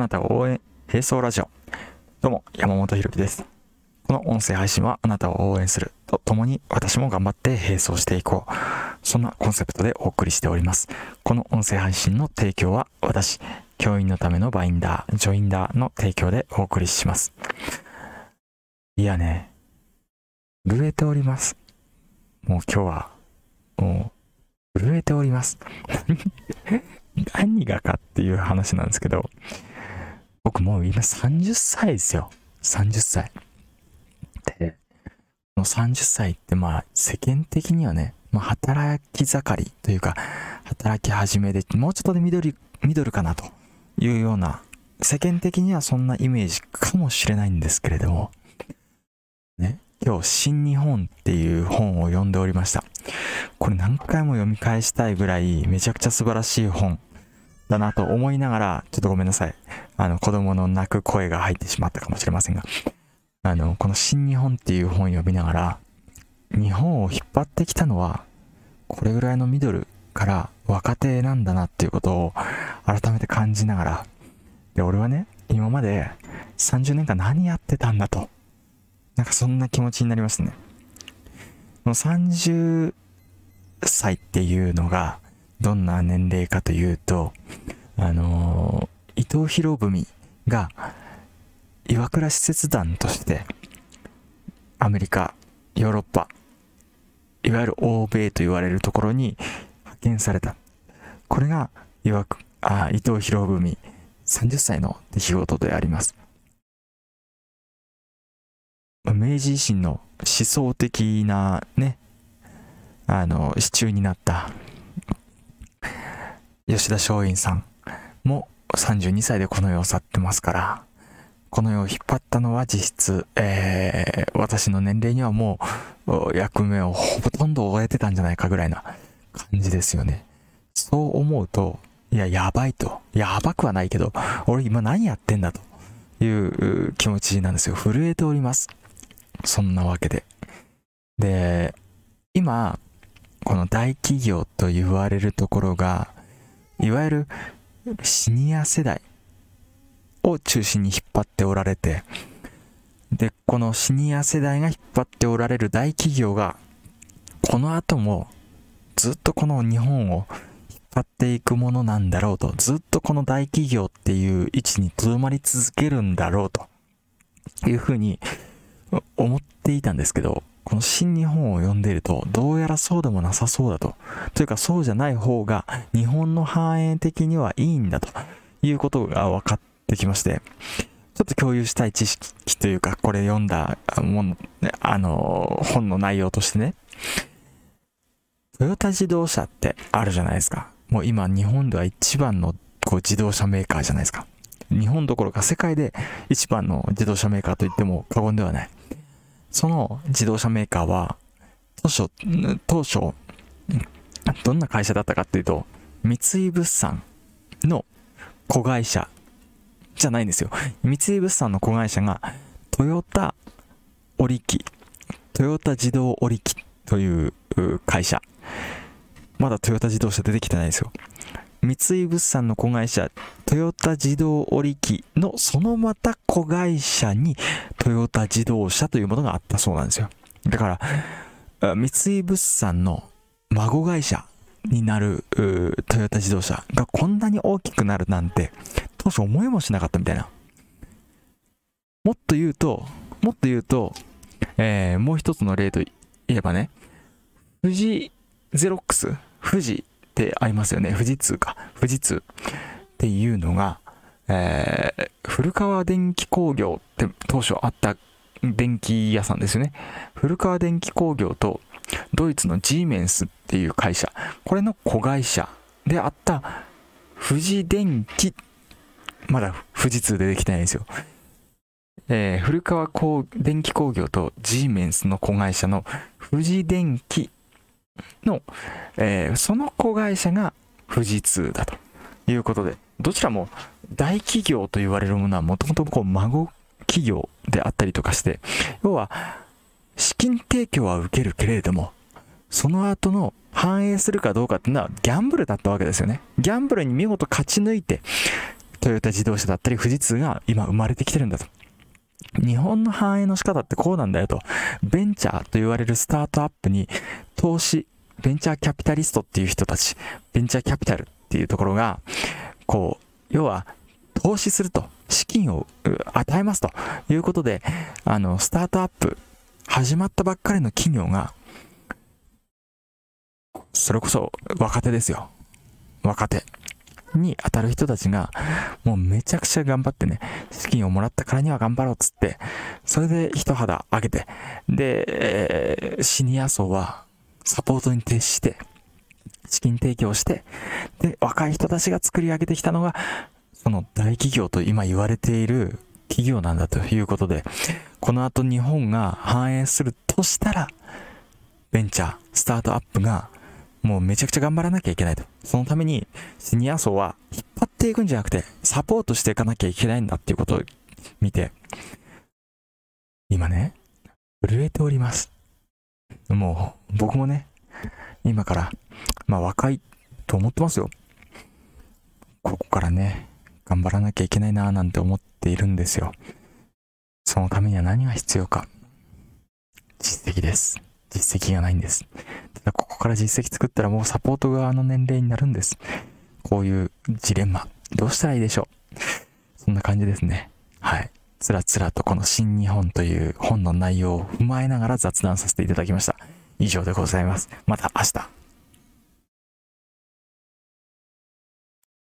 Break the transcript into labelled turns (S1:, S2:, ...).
S1: なたを応援、並走ラジオ。どうも、山本ひろきです。この音声配信はあなたを応援するとともに私も頑張って並走していこう。そんなコンセプトでお送りしております。この音声配信の提供は私、教員のためのバインダー、ジョインダーの提供でお送りします。いやね、震えております。もう今日は、もう、震えております。何がかっていう話なんですけど、僕もう今30歳ですよ。30歳。で、この30歳ってまあ世間的にはね、まあ、働き盛りというか、働き始めで、もうちょっとでミドル、ミドルかなというような、世間的にはそんなイメージかもしれないんですけれども、ね、今日、新日本っていう本を読んでおりました。これ何回も読み返したいぐらい、めちゃくちゃ素晴らしい本だなと思いながら、ちょっとごめんなさい。あの、子供の泣く声が入ってしまったかもしれませんが、あの、この新日本っていう本を読みながら、日本を引っ張ってきたのは、これぐらいのミドルから若手なんだなっていうことを改めて感じながら、で、俺はね、今まで30年間何やってたんだと、なんかそんな気持ちになりますね。この30歳っていうのが、どんな年齢かというと、あのー、伊藤博文が岩倉使節団としてアメリカヨーロッパいわゆる欧米と言われるところに派遣された。これが岩あ伊藤博文30歳の出来事であります。明治維新の思想的なねあの支柱になった吉田松陰さんも32歳でこの世を去ってますからこの世を引っ張ったのは実質、えー、私の年齢にはもう役目をほとんど終えてたんじゃないかぐらいな感じですよね。そう思うと、いや、やばいと。やばくはないけど、俺今何やってんだという気持ちなんですよ。震えております。そんなわけで。で、今、この大企業と言われるところが、いわゆるシニア世代を中心に引っ張っておられて、で、このシニア世代が引っ張っておられる大企業が、この後もずっとこの日本を引っ張っていくものなんだろうと、ずっとこの大企業っていう位置に留まり続けるんだろうというふうに思っていたんですけど、この新日本を読んでいると、どうやらそうでもなさそうだと。というか、そうじゃない方が、日本の繁栄的にはいいんだということが分かっできまして、ちょっと共有したい知識というか、これ読んだもの、あの、本の内容としてね、トヨタ自動車ってあるじゃないですか。もう今日本では一番のこう自動車メーカーじゃないですか。日本どころか世界で一番の自動車メーカーと言っても過言ではない。その自動車メーカーは、当初、当初、どんな会社だったかっていうと、三井物産の子会社じゃないんですよ。三井物産の子会社が、トヨタ織機、トヨタ自動織機という会社。まだトヨタ自動車出てきてないですよ。三井物産の子会社、トヨタ自動織機のそのまた子会社にトヨタ自動車というものがあったそうなんですよ。だから、三井物産の孫会社になるトヨタ自動車がこんなに大きくなるなんて当初思いもしなかったみたいな。もっと言うと、もっと言うと、えー、もう一つの例といえばね、富士ゼロックス、富士ってありますよね。富士通か。富士通っていうのが、えー、古川電気工業って当初あった電気屋さんですよね。古川電気工業とドイツのジーメンスっていう会社、これの子会社であった富士電機まだ富士通でできてないんですよ。えー、古川電気工業とジーメンスの子会社の富士電機の、えー、その子会社が富士通だということで、どちらも大企業と言われるものはもともとこう孫企業であったりとかして、要は資金提供は受けるけれども、その後の反映するかどうかっていうのはギャンブルだったわけですよね。ギャンブルに見事勝ち抜いて、トヨタ自動車だったり富士通が今生まれてきてるんだと。日本の繁栄の仕方ってこうなんだよと。ベンチャーと言われるスタートアップに投資、ベンチャーキャピタリストっていう人たち、ベンチャーキャピタルっていうところが、こう、要は投資すると、資金を与えますということで、あの、スタートアップ、始まったばっかりの企業が、それこそ若手ですよ。若手に当たる人たちが、もうめちゃくちゃ頑張ってね、資金をもらったからには頑張ろうっつって、それで一肌上げて、で、えー、シニア層はサポートに徹して、資金提供して、で、若い人たちが作り上げてきたのが、その大企業と今言われている企業なんだということで、この後日本が反映するとしたら、ベンチャー、スタートアップがもうめちゃくちゃ頑張らなきゃいけないと。そのためにシニア層は引っ張っていくんじゃなくて、サポートしていかなきゃいけないんだっていうことを見て、今ね、震えております。もう僕もね、今から、まあ若いと思ってますよ。ここからね、頑張らなきゃいけないなぁなんて思っているんですよ。そのためには何が必要か。実績です。実績がないんです。から実績作ったらもうサポート側の年齢になるんです。こういうジレンマ。どうしたらいいでしょうそんな感じですね。はい。つらつらとこの新日本という本の内容を踏まえながら雑談させていただきました。以上でございます。また明日。